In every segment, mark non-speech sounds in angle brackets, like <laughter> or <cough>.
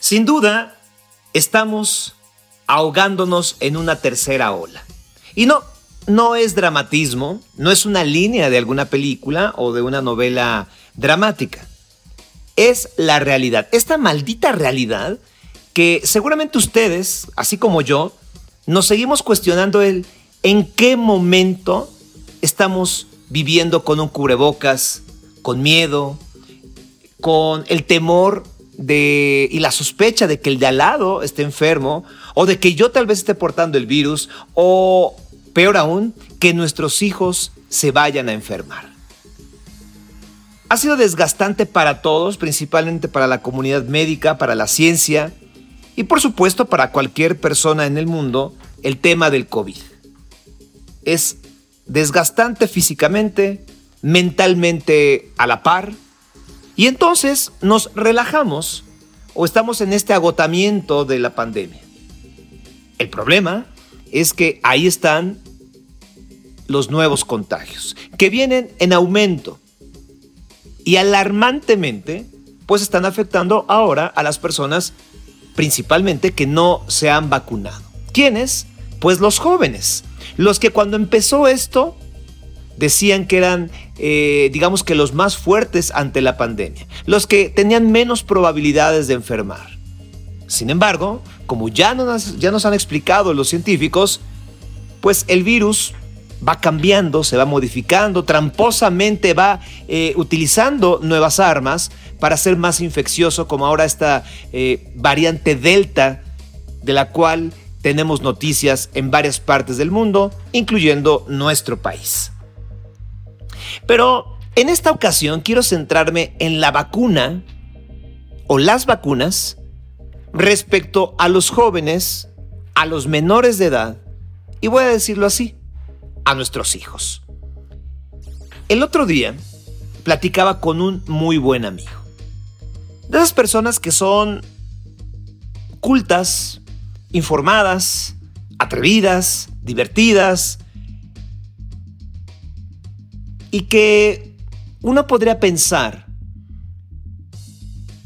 Sin duda, estamos ahogándonos en una tercera ola. Y no, no es dramatismo, no es una línea de alguna película o de una novela dramática. Es la realidad, esta maldita realidad que seguramente ustedes, así como yo, nos seguimos cuestionando el en qué momento estamos viviendo con un cubrebocas, con miedo, con el temor y la sospecha de que el de al lado esté enfermo, o de que yo tal vez esté portando el virus, o peor aún, que nuestros hijos se vayan a enfermar. Ha sido desgastante para todos, principalmente para la comunidad médica, para la ciencia y por supuesto para cualquier persona en el mundo, el tema del COVID. Es desgastante físicamente, mentalmente a la par, y entonces nos relajamos o estamos en este agotamiento de la pandemia. El problema es que ahí están los nuevos contagios, que vienen en aumento y alarmantemente, pues están afectando ahora a las personas principalmente que no se han vacunado. ¿Quiénes? Pues los jóvenes, los que cuando empezó esto decían que eran, eh, digamos que los más fuertes ante la pandemia, los que tenían menos probabilidades de enfermar. Sin embargo, como ya nos, han explicado los científicos, pues el virus va cambiando, se va modificando, tramposamente va eh, utilizando nuevas armas para ser más infeccioso, como ahora esta eh, variante Delta, de la cual tenemos noticias en varias partes del mundo, incluyendo nuestro país. Pero en esta ocasión quiero centrarme en la vacuna o las vacunas respecto a los jóvenes, a los menores de edad, y voy a decirlo así, a nuestros hijos. El otro día platicaba con un muy buen amigo. De esas personas que son cultas, informadas, atrevidas, divertidas, y que uno podría pensar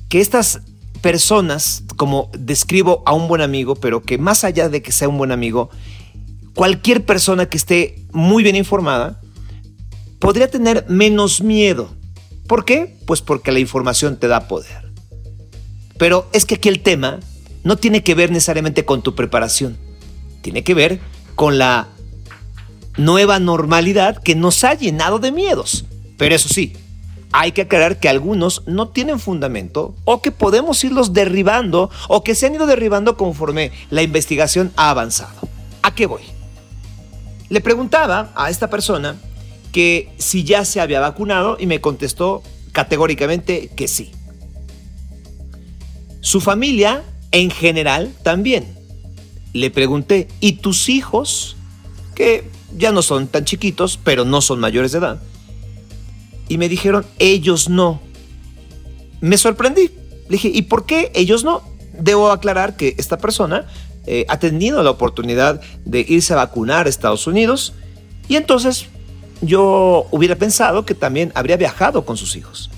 que estas personas, como describo a un buen amigo, pero que más allá de que sea un buen amigo, cualquier persona que esté muy bien informada podría tener menos miedo. ¿Por qué? Pues porque la información te da poder. Pero es que aquí el tema no tiene que ver necesariamente con tu preparación, tiene que ver con la nueva normalidad que nos ha llenado de miedos. Pero eso sí, hay que aclarar que algunos no tienen fundamento o que podemos irlos derribando o que se han ido derribando conforme la investigación ha avanzado. ¿A qué voy? Le preguntaba a esta persona que si ya se había vacunado y me contestó categóricamente que sí. Su familia en general también. Le pregunté, ¿y tus hijos? Que ya no son tan chiquitos, pero no son mayores de edad. Y me dijeron, ellos no. Me sorprendí. Le dije, ¿y por qué ellos no? Debo aclarar que esta persona eh, ha tenido la oportunidad de irse a vacunar a Estados Unidos y entonces yo hubiera pensado que también habría viajado con sus hijos.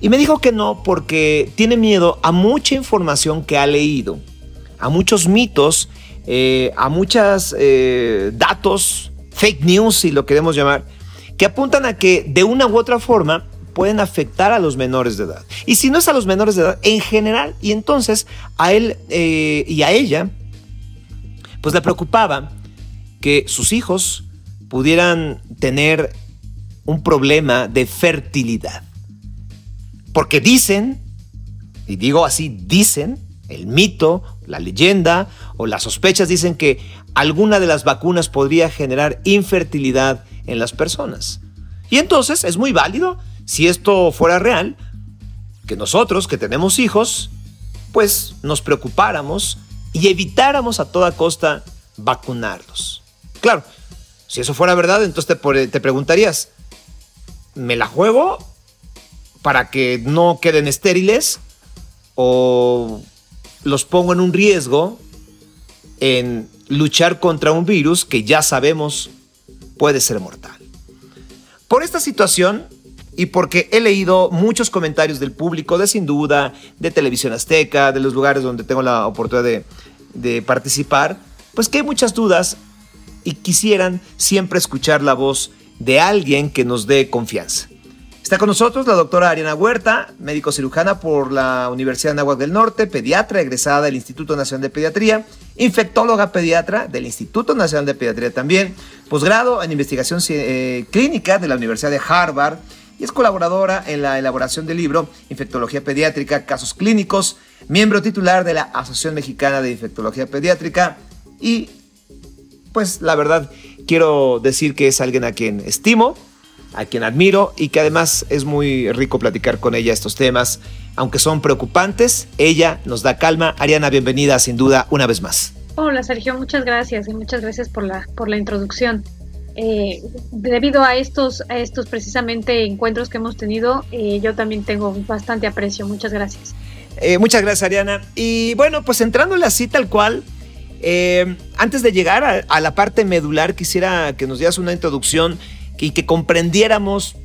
Y me dijo que no porque tiene miedo a mucha información que ha leído, a muchos mitos, eh, a muchos eh, datos fake news, si lo queremos llamar, que apuntan a que de una u otra forma pueden afectar a los menores de edad. Y si no es a los menores de edad, en general, y entonces a él eh, y a ella, pues le preocupaba que sus hijos pudieran tener un problema de fertilidad. Porque dicen, y digo así, dicen, el mito, la leyenda o las sospechas dicen que alguna de las vacunas podría generar infertilidad en las personas. Y entonces es muy válido, si esto fuera real, que nosotros que tenemos hijos, pues nos preocupáramos y evitáramos a toda costa vacunarlos. Claro, si eso fuera verdad, entonces te, te preguntarías, ¿me la juego para que no queden estériles? ¿O los pongo en un riesgo en luchar contra un virus que ya sabemos puede ser mortal. Por esta situación, y porque he leído muchos comentarios del público, de Sin Duda, de Televisión Azteca, de los lugares donde tengo la oportunidad de, participar, pues que hay muchas dudas y quisieran siempre escuchar la voz de alguien que nos dé confianza. Está con nosotros la doctora Ariana Huerta, médico cirujana por la Universidad de Anáhuac del Norte, pediatra egresada del Instituto Nacional de Pediatría, infectóloga pediatra del Instituto Nacional de Pediatría también, posgrado en investigación eh, clínica de la Universidad de Harvard y es colaboradora en la elaboración del libro Infectología Pediátrica, Casos Clínicos, miembro titular de la Asociación Mexicana de Infectología Pediátrica y pues la verdad quiero decir que es alguien a quien estimo, a quien admiro y que además es muy rico platicar con ella estos temas. Aunque son preocupantes, ella nos da calma. Ariana, bienvenida sin duda una vez más. Hola Sergio, muchas gracias y muchas gracias por la, por la introducción. Eh, debido a estos, a estos precisamente encuentros que hemos tenido, eh, yo también tengo bastante aprecio. Muchas gracias. Eh, muchas gracias Ariana. Y bueno, pues entrando así tal cual, antes de llegar a, a la parte medular, quisiera que nos dieras una introducción y que comprendiéramos,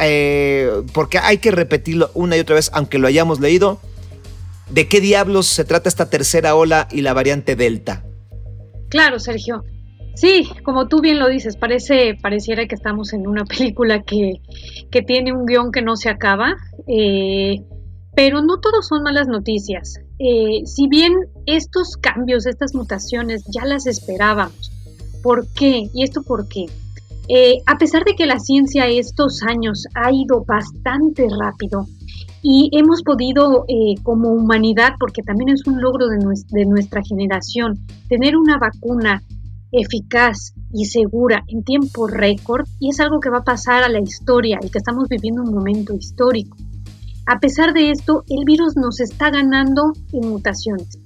eh, porque hay que repetirlo una y otra vez, aunque lo hayamos leído, de qué diablos se trata esta tercera ola y la variante Delta. Claro, Sergio. Sí, como tú bien lo dices, parece, pareciera que estamos en una <laughs> película que, que tiene un guion que no se acaba, eh, pero no todos son malas noticias. Eh, si bien estos cambios, estas mutaciones, ya las esperábamos, ¿por qué? ¿Y esto por qué? Eh, a pesar de que la ciencia estos años ha ido bastante rápido y hemos podido eh, como humanidad, porque también es un logro de, de nuestra generación, tener una vacuna eficaz y segura en tiempo récord y es algo que va a pasar a la historia y que estamos viviendo un momento histórico. A pesar de esto, el virus nos está ganando en mutaciones.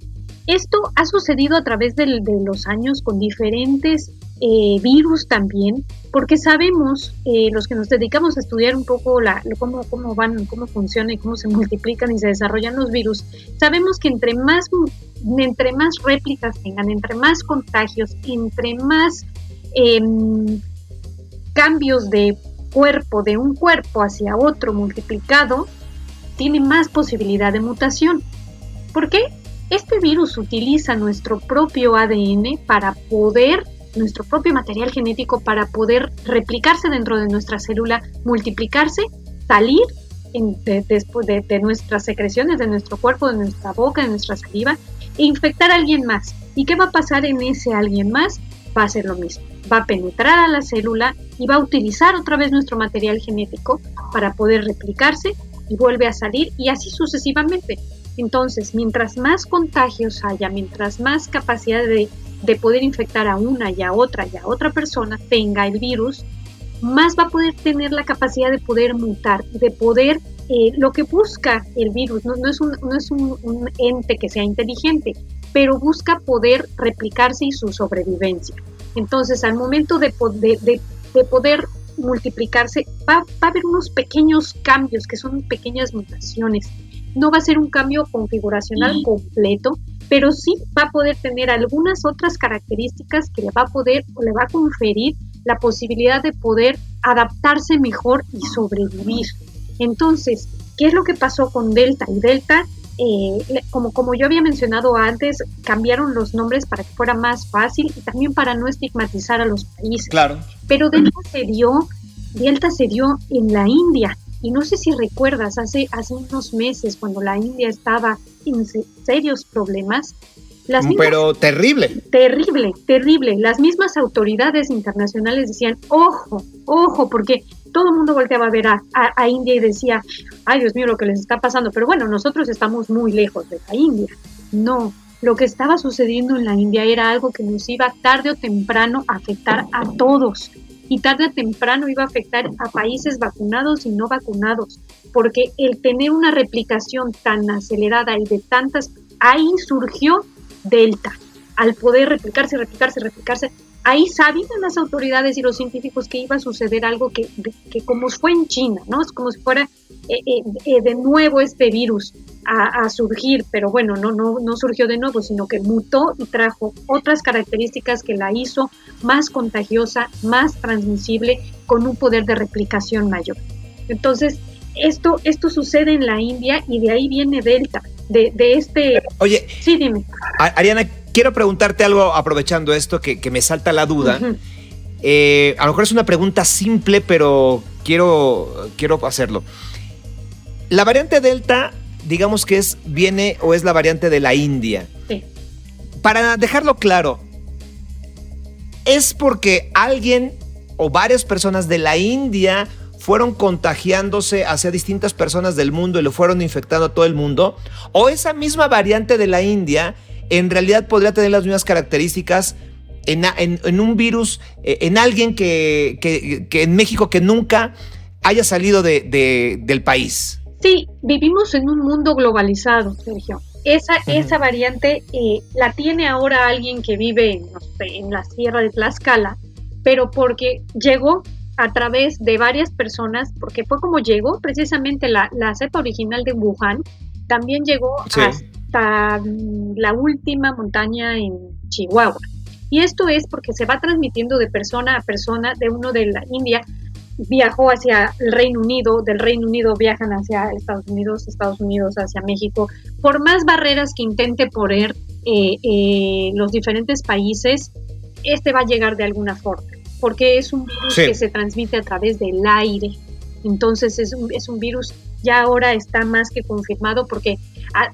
Esto ha sucedido a través de, los años con diferentes eh, virus también, porque sabemos, eh, los que nos dedicamos a estudiar un poco la, cómo, cómo van, cómo funcionan y cómo se multiplican y se desarrollan los virus, sabemos que entre más, entre más réplicas tengan, entre más contagios, entre más em, cambios de cuerpo, de un cuerpo hacia otro multiplicado, tiene más posibilidad de mutación. ¿Por qué? Este virus utiliza nuestro propio ADN para poder, nuestro propio material genético para poder replicarse dentro de nuestra célula, multiplicarse, salir después de, nuestras secreciones, de nuestro cuerpo, de nuestra boca, de nuestra saliva, e infectar a alguien más. ¿Y qué va a pasar en ese alguien más? Va a ser lo mismo. Va a penetrar a la célula y va a utilizar otra vez nuestro material genético para poder replicarse y vuelve a salir y así sucesivamente. Entonces, mientras más contagios haya, mientras más capacidad de, poder infectar a una y a otra y a otra persona tenga el virus, más va a poder tener la capacidad de poder mutar, de poder, eh, lo que busca el virus, no, es, un, no es un, ente que sea inteligente, pero busca poder replicarse y su sobrevivencia. Entonces, al momento de, de, de poder multiplicarse, va, va, a haber unos pequeños cambios que son pequeñas mutaciones no va a ser un cambio configuracional completo, pero sí va a poder tener algunas otras características que le va a poder o le va a conferir la posibilidad de poder adaptarse mejor y sobrevivir. Entonces, ¿qué es lo que pasó con Delta? Y Delta, eh, como, como yo había mencionado antes, cambiaron los nombres para que fuera más fácil y también para no estigmatizar a los países. Claro. Pero Delta se dio, Delta se dio en la India y no sé si recuerdas, hace, hace unos meses, cuando la India estaba en serios problemas, las Pero terrible. Terrible, terrible. Las mismas autoridades internacionales decían, ojo, ojo, porque todo el mundo volteaba a ver a, a, India y decía, ay Dios mío, lo que les está pasando. Pero bueno, nosotros estamos muy lejos de la India. No, lo que estaba sucediendo en la India era algo que nos iba tarde o temprano a afectar a todos y tarde o temprano iba a afectar a países vacunados y no vacunados, porque el tener una replicación tan acelerada y de tantas, ahí surgió Delta, al poder replicarse, replicarse, replicarse. Ahí sabían las autoridades y los científicos que iba a suceder algo que, que como fue en China, ¿no? Es como si fuera eh, eh, eh, de nuevo este virus a, surgir, pero bueno, no, no, no surgió de nuevo, sino que mutó y trajo otras características que la hizo más contagiosa, más transmisible, con un poder de replicación mayor. Entonces, esto, esto sucede en la India y de ahí viene Delta, de, de este... Oye, sí, dime. Ariana, quiero preguntarte algo aprovechando esto que, me salta la duda. Eh, a lo mejor es una pregunta simple, pero quiero, quiero hacerlo. La variante Delta, digamos que es, viene o es la variante de la India. Sí. Para dejarlo claro, ¿es porque alguien o varias personas de la India fueron contagiándose hacia distintas personas del mundo y lo fueron infectando a todo el mundo? ¿O esa misma variante de la India en realidad podría tener las mismas características en, un virus, eh, en alguien que, en México que nunca haya salido del país. Sí, vivimos en un mundo globalizado, Sergio. Esa, esa variante eh, la tiene ahora alguien que vive en la sierra de Tlaxcala, pero porque llegó a través de varias personas, porque fue como llegó precisamente la, cepa original de Wuhan, también llegó hasta mm, la última montaña en Chihuahua. Y esto es porque se va transmitiendo de persona a persona, de uno de la India viajó hacia el Reino Unido, del Reino Unido viajan hacia Estados Unidos, Estados Unidos hacia México. Por más barreras que intente poner eh, eh, los diferentes países, este va a llegar de alguna forma, porque es un virus que se transmite a través del aire. Entonces es un, es un virus, ya ahora está más que confirmado porque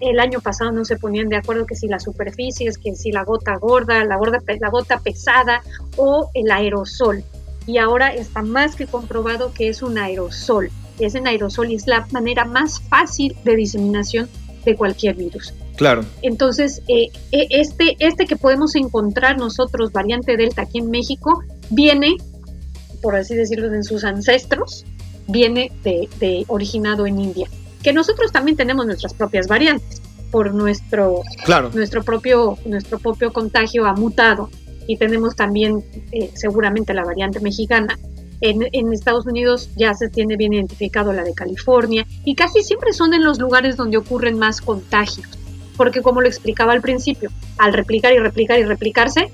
el año pasado no se ponían de acuerdo que si la superficie, es que si la gota gorda, la, gorda, la gota pesada o el aerosol. Y ahora está más que comprobado que es un aerosol. Es un aerosol y es la manera más fácil de diseminación de cualquier virus. Claro. Entonces, eh, e, este, este que podemos encontrar nosotros, variante Delta, aquí en México, viene, por así decirlo, de sus ancestros, viene de, de originado en India que nosotros también tenemos nuestras propias variantes por nuestro, nuestro, propio, nuestro propio contagio ha mutado y tenemos también eh, seguramente la variante mexicana. En, en, Estados Unidos ya se tiene bien identificado la de California y casi siempre son en los lugares donde ocurren más contagios, porque como lo explicaba al principio, al replicar y replicar y replicarse,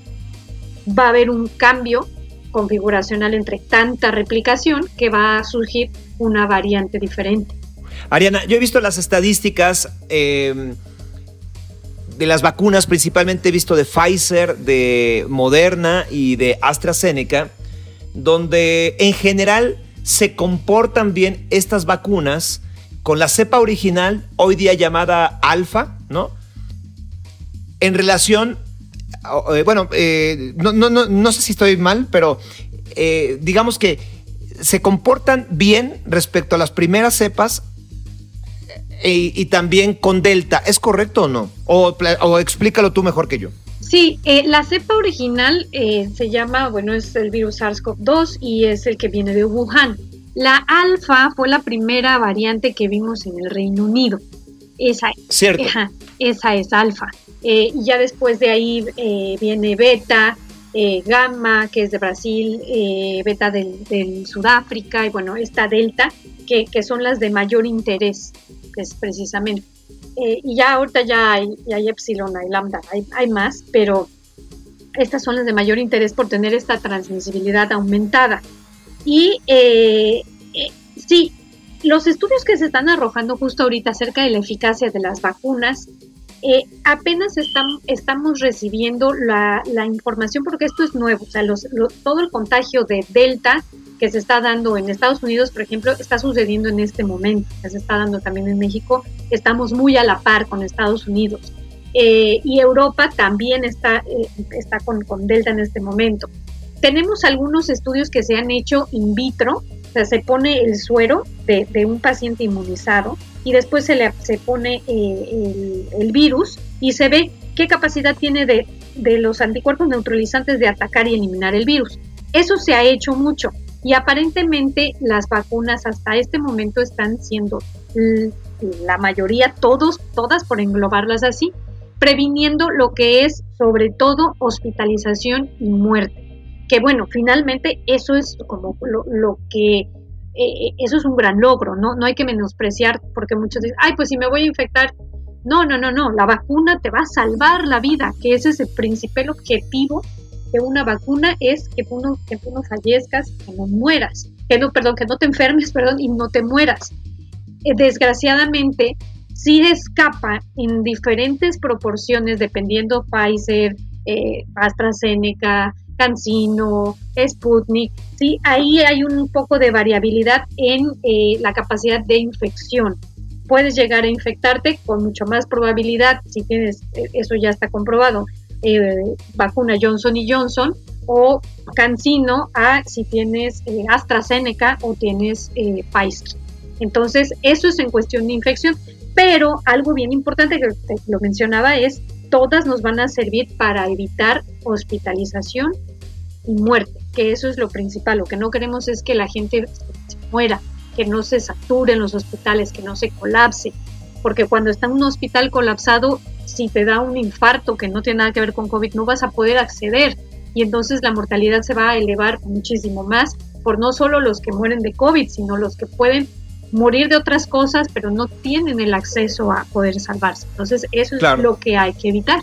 va a haber un cambio configuracional entre tanta replicación que va a surgir una variante diferente. Ariana, yo he visto las estadísticas em, de las vacunas, principalmente he visto de Pfizer, de Moderna y de AstraZeneca, donde en general se comportan bien estas vacunas con la cepa original, hoy día llamada alfa, ¿no? En relación, bueno, eh, no, no, sé si estoy mal, pero eh, digamos que se comportan bien respecto a las primeras cepas y, también con Delta. ¿Es correcto o no? O, explícalo tú mejor que yo. Sí, eh, la cepa original eh, se llama, bueno, es el virus SARS-CoV-2 y es el que viene de Wuhan. La alfa fue la primera variante que vimos en el Reino Unido. Esa, Cierto. esa es alfa. Eh, ya después de ahí viene beta, gamma, que es de Brasil, beta del, Sudáfrica y bueno, esta delta, que, que son las de mayor interés es precisamente. Eh, y ya ahorita ya hay, hay epsilon, hay lambda, hay, hay, más, pero estas son las de mayor interés por tener esta transmisibilidad aumentada. Y eh, eh, sí, los estudios que se están arrojando justo ahorita acerca de la eficacia de las vacunas, apenas estamos recibiendo la, información porque esto es nuevo, sea, los, todo el contagio de Delta que se está dando en Estados Unidos, por ejemplo, está sucediendo en este momento, que se está dando también en México. Estamos muy a la par con Estados Unidos. Eh, y Europa también está, eh, está con, con, Delta en este momento. Tenemos algunos estudios que se han hecho in vitro, se pone el suero de un paciente inmunizado y después se le se pone eh, el, virus y se ve qué capacidad tiene de, de los anticuerpos neutralizantes de atacar y eliminar el virus. Eso se ha hecho mucho. Y aparentemente las vacunas hasta este momento están siendo la mayoría, todos, todas por englobarlas así, previniendo lo que es sobre todo hospitalización y muerte. Que bueno, finalmente eso es como lo, que, eh, eh, eso es un gran logro, ¿no? No hay que menospreciar porque muchos dicen, ay, pues si me voy a infectar, no, no, no, no, la vacuna te va a salvar la vida, que ese es el principal objetivo que una vacuna es que tú no, que tú no fallezcas, que no mueras. que no, perdón, que no te enfermes, perdón, y no te mueras. Eh, desgraciadamente, sí escapa en diferentes proporciones, dependiendo Pfizer, AstraZeneca, Cancino, Sputnik, sí, ahí hay un poco de variabilidad en eh, la capacidad de infección. Puedes llegar a infectarte con mucho más probabilidad, si tienes, eso ya está comprobado, vacuna Johnson y Johnson, o Cancino a si tienes AstraZeneca o tienes Pfizer. Entonces, eso es en cuestión de infección. Pero algo bien importante que lo mencionaba es, todas nos van a servir para evitar hospitalización y muerte, que eso es lo principal. Lo que no queremos es que la gente se muera, que no se sature en los hospitales, que no se colapse, porque cuando está en un hospital colapsado, si te da un infarto que no tiene nada que ver con COVID, no vas a poder acceder y entonces la mortalidad se va a elevar muchísimo más por no solo los que mueren de COVID, sino los que pueden morir de otras cosas, pero no tienen el acceso a poder salvarse. Entonces, eso es lo que hay que evitar.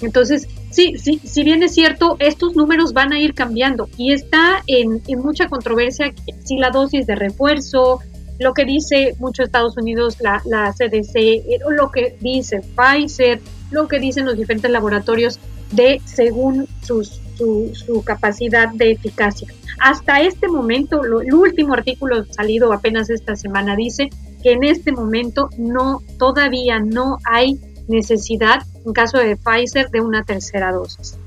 Entonces, sí, sí, si bien es cierto, estos números van a ir cambiando y está en, mucha controversia si la dosis de refuerzo, lo que dice mucho Estados Unidos, la, la CDC, eh, lo que dice Pfizer, lo que dicen los diferentes laboratorios de según sus, su, su capacidad de eficacia. Hasta este momento, el último artículo salido apenas esta semana dice que en este momento no, todavía no hay necesidad, en caso de Pfizer, de una tercera dosis.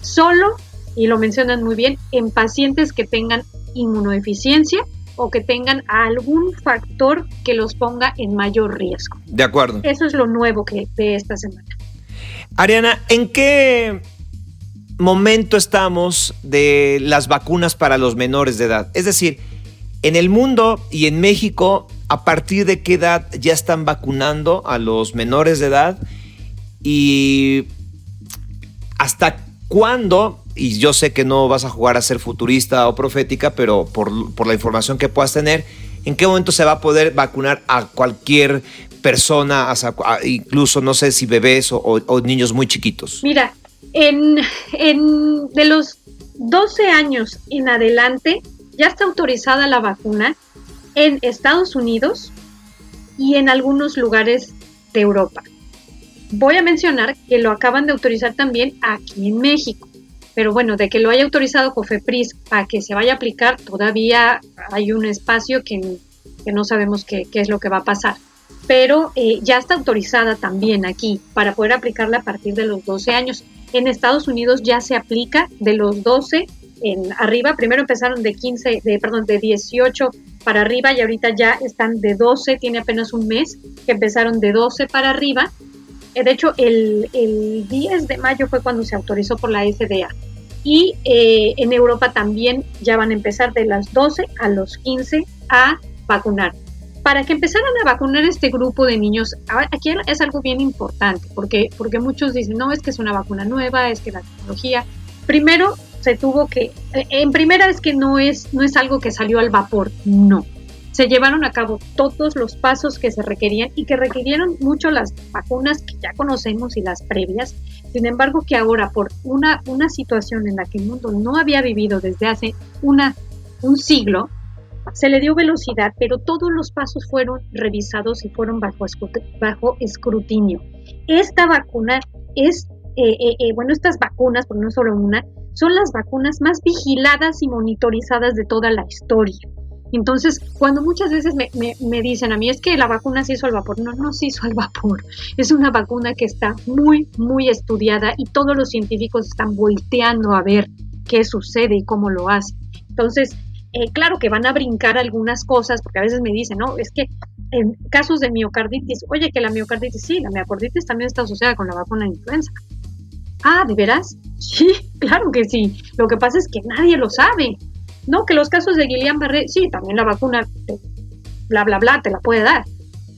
Solo, y lo mencionan muy bien, en pacientes que tengan inmunodeficiencia o que tengan algún factor que los ponga en mayor riesgo. De acuerdo. Eso es lo nuevo que de esta semana. Ariana, ¿en qué momento estamos de las vacunas para los menores de edad? Es decir, en el mundo y en México, ¿a partir de qué edad ya están vacunando a los menores de edad? Y hasta cuándo, y yo sé que no vas a jugar a ser futurista o profética, pero por, la información que puedas tener, ¿en qué momento se va a poder vacunar a cualquier persona, incluso no sé si bebés o, o niños muy chiquitos? Mira, en, en, de los 12 años en adelante, ya está autorizada la vacuna en Estados Unidos y en algunos lugares de Europa. Voy a mencionar que lo acaban de autorizar también aquí en México. Pero bueno, de que lo haya autorizado COFEPRIS para que se vaya a aplicar, todavía hay un espacio que, no sabemos qué, es lo que va a pasar. Pero eh, ya está autorizada también aquí para poder aplicarla a partir de los 12 años. En Estados Unidos ya se aplica de los 12 en arriba. Primero empezaron de 15, de, perdón, de 18 para arriba y ahorita ya están de 12, tiene apenas un mes que empezaron de 12 para arriba. Eh, de hecho, el, 10 de mayo fue cuando se autorizó por la FDA. Y eh, en Europa también ya van a empezar de las 12 a los 15 a vacunar para que empezaran a vacunar este grupo de niños, aquí es algo bien importante, porque, porque muchos dicen, no, es que es una vacuna nueva, es que la tecnología, primero se tuvo que, en primera es que no es, no es algo que salió al vapor, no. Se llevaron a cabo todos los pasos que se requerían y que requirieron mucho las vacunas que ya conocemos y las previas. Sin embargo, que ahora por una, una situación en la que el mundo no había vivido desde hace una, un siglo, se le dio velocidad, pero todos los pasos fueron revisados y fueron bajo, bajo escrutinio. Esta vacuna es, eh, eh, eh, bueno, estas vacunas, porque no solo una, son las vacunas más vigiladas y monitorizadas de toda la historia. Entonces, cuando muchas veces me, me, dicen a mí es que la vacuna se hizo al vapor, no, no se hizo al vapor. <laughs> Es una vacuna que está muy, muy estudiada y todos los científicos están volteando a ver qué sucede y cómo lo hace. Entonces, eh, claro que van a brincar algunas cosas, porque a veces me dicen, no, es que en casos de miocarditis, oye, que la miocarditis, sí, la miocarditis también está asociada con la vacuna de influenza. Ah, ¿de veras? Sí, <laughs> claro que sí. Lo que pasa es que nadie lo sabe. No, que los casos de Guillain-Barré, sí, también la vacuna, bla, bla, bla, te la puede dar.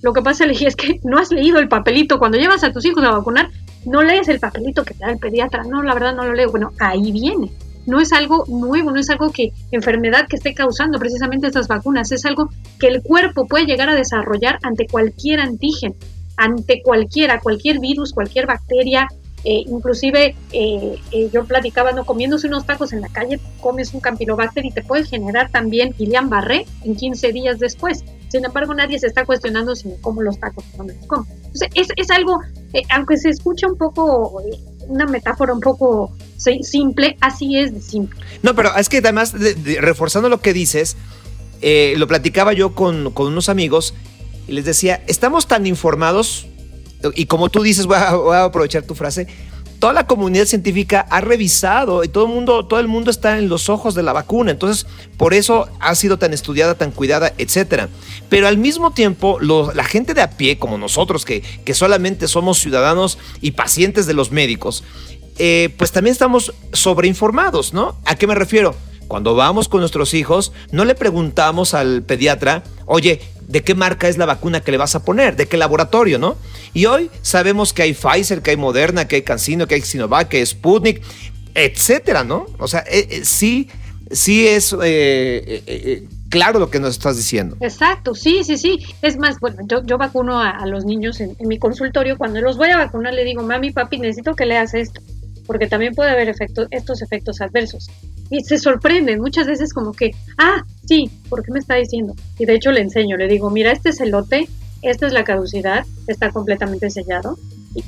Lo que pasa <laughs> es que no has leído el papelito. Cuando llevas a tus hijos a vacunar, no lees el papelito que te da el pediatra. No, la verdad no lo leo. Bueno, ahí viene no es algo nuevo, no es algo que enfermedad que esté causando precisamente estas vacunas, es algo que el cuerpo puede llegar a desarrollar ante cualquier antígeno, ante cualquiera, cualquier virus, cualquier bacteria, eh, inclusive eh, eh, yo platicaba, no comiéndose unos tacos en la calle, comes un campylobacter y te puede generar también Guillain-Barré en 15 días después. Sin embargo, nadie se está cuestionando si me como los tacos o no los como. Entonces, es, es algo, aunque se escucha un poco, una metáfora un poco simple, así es de simple. No, pero es que además, reforzando lo que dices, lo platicaba yo con, con unos amigos y les decía, estamos tan informados y como tú dices, voy a, aprovechar tu frase, toda la comunidad científica ha revisado y todo el mundo, todo el mundo está en los ojos de la vacuna. Entonces, por eso ha sido tan estudiada, tan cuidada, etcétera. Pero al mismo tiempo, la gente de a pie, como nosotros, que, que solamente somos ciudadanos y pacientes de los médicos, eh, pues también estamos sobreinformados, ¿no? ¿A qué me refiero? Cuando vamos con nuestros hijos, no le preguntamos al pediatra, oye, ¿de qué marca es la vacuna que le vas a poner? ¿De qué laboratorio, no? Y hoy sabemos que hay Pfizer, que hay Moderna, que hay CanSino, que hay Sinovac, que hay Sputnik, etcétera, ¿no? O sea, eh, eh, sí, sí es eh, claro lo que nos estás diciendo. Exacto, sí, sí, sí. Es más, bueno, yo, vacuno a, los niños en, en, mi consultorio. Cuando los voy a vacunar, le digo, mami, papi, necesito que leas esto, porque también puede haber estos efectos adversos y se sorprenden muchas veces como que, ah, sí, ¿por qué me está diciendo? Y de hecho le enseño, le digo, mira, este es el lote, esta es la caducidad, está completamente sellado.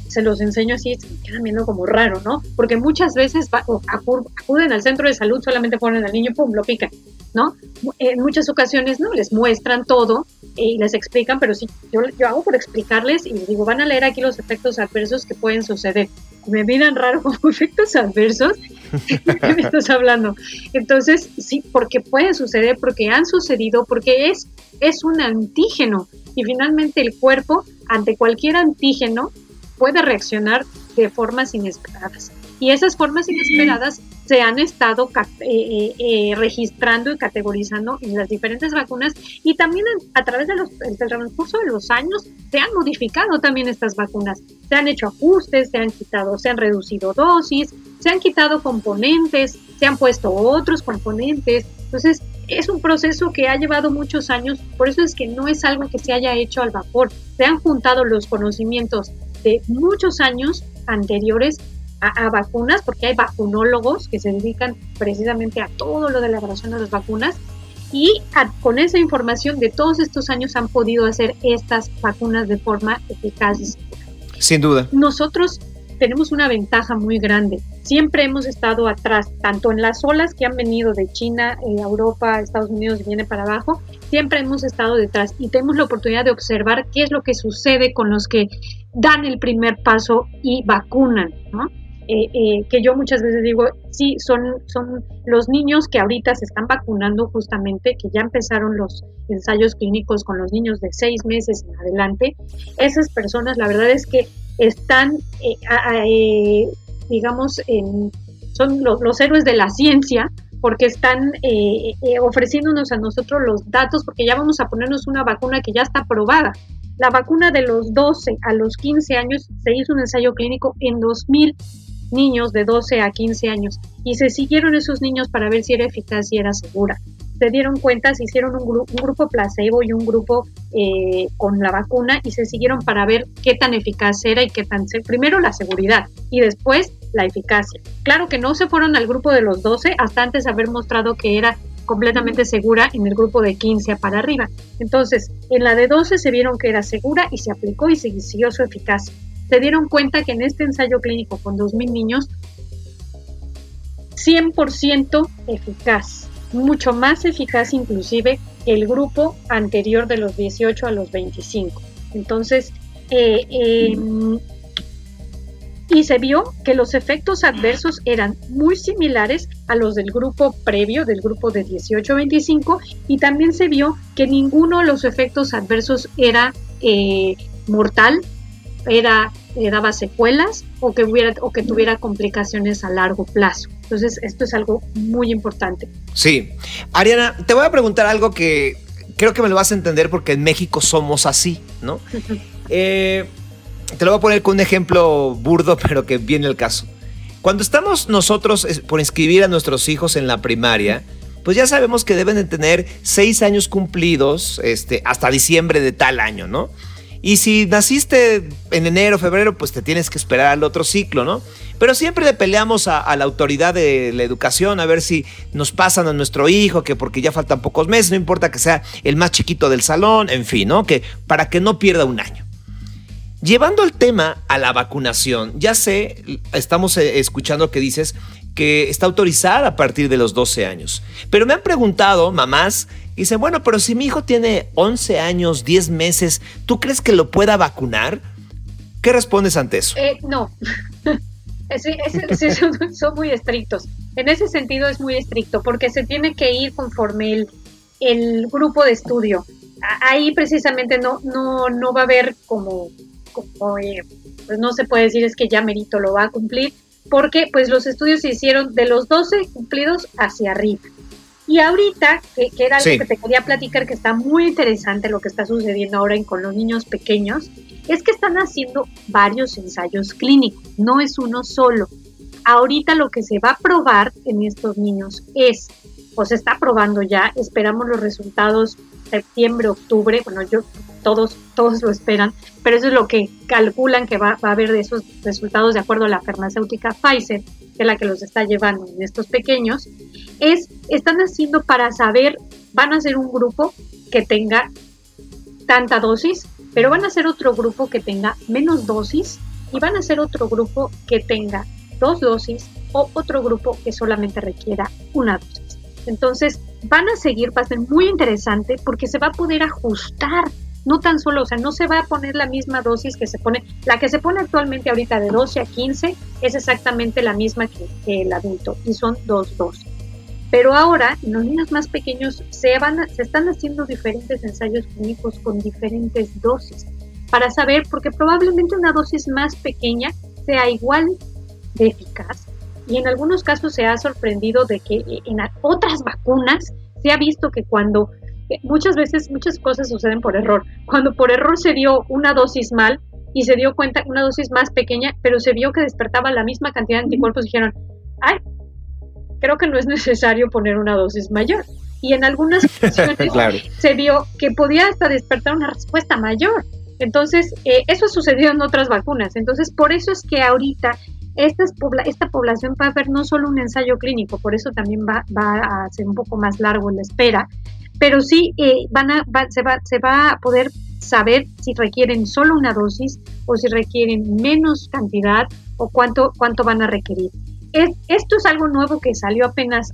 Se los enseño así, se me quedan viendo como raro, ¿no? Porque muchas veces acuden al centro de salud, solamente ponen al niño, pum, lo pican, ¿no? En muchas ocasiones, ¿no? Les muestran todo y les explican, pero sí, yo, yo hago por explicarles y les digo, van a leer aquí los efectos adversos que pueden suceder. Me miran raro como <laughs> efectos adversos ¿Qué me estás hablando? Entonces, sí, porque puede suceder, porque han sucedido, porque es, es un antígeno y finalmente el cuerpo ante cualquier antígeno puede reaccionar de formas inesperadas. Y esas formas inesperadas se han estado eh, eh, eh, registrando y categorizando en las diferentes vacunas y también a través del transcurso de los años se han modificado también estas vacunas. Se han hecho ajustes, se han quitado, se han reducido dosis, se han quitado componentes, se han puesto otros componentes. Entonces, es un proceso que ha llevado muchos años, por eso es que no es algo que se haya hecho al vapor. Se han juntado los conocimientos de muchos años anteriores a, vacunas, porque hay vacunólogos que se dedican precisamente a todo lo de la elaboración de las vacunas, y con esa información de todos estos años han podido hacer estas vacunas de forma eficaz. Sin duda. Nosotros tenemos una ventaja muy grande. Siempre hemos estado atrás, tanto en las olas que han venido de China, eh, Europa, Estados Unidos viene para abajo, siempre hemos estado detrás y tenemos la oportunidad de observar qué es lo que sucede con los que dan el primer paso y vacunan, ¿no? Eh, eh, que yo muchas veces digo, sí, son, son los niños que ahorita se están vacunando justamente, que ya empezaron los ensayos clínicos con los niños de seis meses en adelante. Esas personas, la verdad es que están, eh, digamos, en, son los héroes de la ciencia, porque están ofreciéndonos a nosotros los datos, porque ya vamos a ponernos una vacuna que ya está aprobada. La vacuna de los 12 a los 15 años se hizo un ensayo clínico en 2000 niños de 12 a 15 años y se siguieron esos niños para ver si era eficaz y era segura. Se dieron cuenta, se hicieron un, grupo placebo y un grupo eh, con la vacuna y se siguieron para ver qué tan eficaz era y qué tan... Primero la seguridad y después la eficacia. Claro que no se fueron al grupo de los 12 hasta antes de haber mostrado que era completamente segura en el grupo de 15 para arriba. Entonces, en la de 12 se vieron que era segura y se aplicó y se siguió su eficacia se dieron cuenta que en este ensayo clínico con 2.000 niños, 100% eficaz, mucho más eficaz inclusive el grupo anterior de los 18 a los 25. Entonces, eh, em, y se vio que los efectos adversos eran muy similares a los del grupo previo, del grupo de 18 a 25, y también se vio que ninguno de los efectos adversos era eh, mortal era eh, daba secuelas o que hubiera o que tuviera complicaciones a largo plazo. Entonces, esto es algo muy importante. Sí. Ariana, te voy a preguntar algo que creo que me lo vas a entender porque en México somos así, ¿no? <laughs> Eh, te lo voy a poner con un ejemplo burdo, <laughs> pero que viene el caso. Cuando estamos nosotros por inscribir a nuestros hijos en la primaria, pues ya sabemos que deben de tener seis años cumplidos este, hasta diciembre de tal año, ¿no? Y si naciste en enero, febrero, pues te tienes que esperar al otro ciclo, ¿no? Pero siempre le peleamos a, la autoridad de la educación a ver si nos pasan a nuestro hijo, que porque ya faltan pocos meses, no importa que sea el más chiquito del salón, en fin, ¿no? Que para que no pierda un año. Llevando el tema a la vacunación, ya sé, estamos eh, escuchando que dices que está autorizada a partir de los 12 años. Pero me han preguntado, mamás, y dicen, bueno, pero si mi hijo tiene 11 años, 10 meses, ¿tú crees que lo pueda vacunar? ¿Qué respondes ante eso? Eh, no. <laughs> <laughs> son, muy estrictos. En ese sentido es muy estricto porque se tiene que ir conforme el, grupo de estudio. Ahí precisamente no, no, no va a haber como, como eh, pues no se puede decir es que ya Merito lo va a cumplir, porque pues los estudios se hicieron de los 12 cumplidos hacia arriba. Y ahorita, que, era algo que te quería platicar, que está muy interesante lo que está sucediendo ahora con los niños pequeños, es que están haciendo varios ensayos clínicos, no es uno solo. Ahorita lo que se va a probar en estos niños es, o se está probando ya, esperamos los resultados septiembre, octubre, bueno, yo todos, todos lo esperan, pero eso es lo que calculan que va, a haber de esos resultados de acuerdo a la farmacéutica Pfizer, que es la que los está llevando en estos pequeños, es, están haciendo para saber, van a hacer un grupo que tenga tanta dosis, pero van a ser otro grupo que tenga menos dosis y van a ser otro grupo que tenga dos dosis o otro grupo que solamente requiera una dosis. Entonces, van a seguir, va a ser muy interesante porque se va a poder ajustar, no tan solo, o sea, no se va a poner la misma dosis que se pone, la que se pone actualmente ahorita de 12 a 15 es exactamente la misma que, el adulto y son dos dosis. Pero ahora, en los niños más pequeños, se, van se están haciendo diferentes ensayos clínicos con diferentes dosis para saber, porque probablemente una dosis más pequeña sea igual de eficaz y en algunos casos se ha sorprendido de que en otras vacunas se ha visto que cuando eh, muchas veces muchas cosas suceden por error. Cuando por error se dio una dosis mal y se dio cuenta una dosis más pequeña, pero se vio que despertaba la misma cantidad de anticuerpos, dijeron, ay, creo que no es necesario poner una dosis mayor. Y en algunas <laughs> ocasiones se vio que podía hasta despertar una respuesta mayor. Entonces, eh, eso ha sucedido en otras vacunas. Entonces, por eso es que ahorita esta, esta población va a ver no solo un ensayo clínico, por eso también va, a ser un poco más largo la espera, pero sí eh, van a, se, va, se va a poder saber si requieren solo una dosis o si requieren menos cantidad o cuánto, cuánto van a requerir. esto es algo nuevo que salió apenas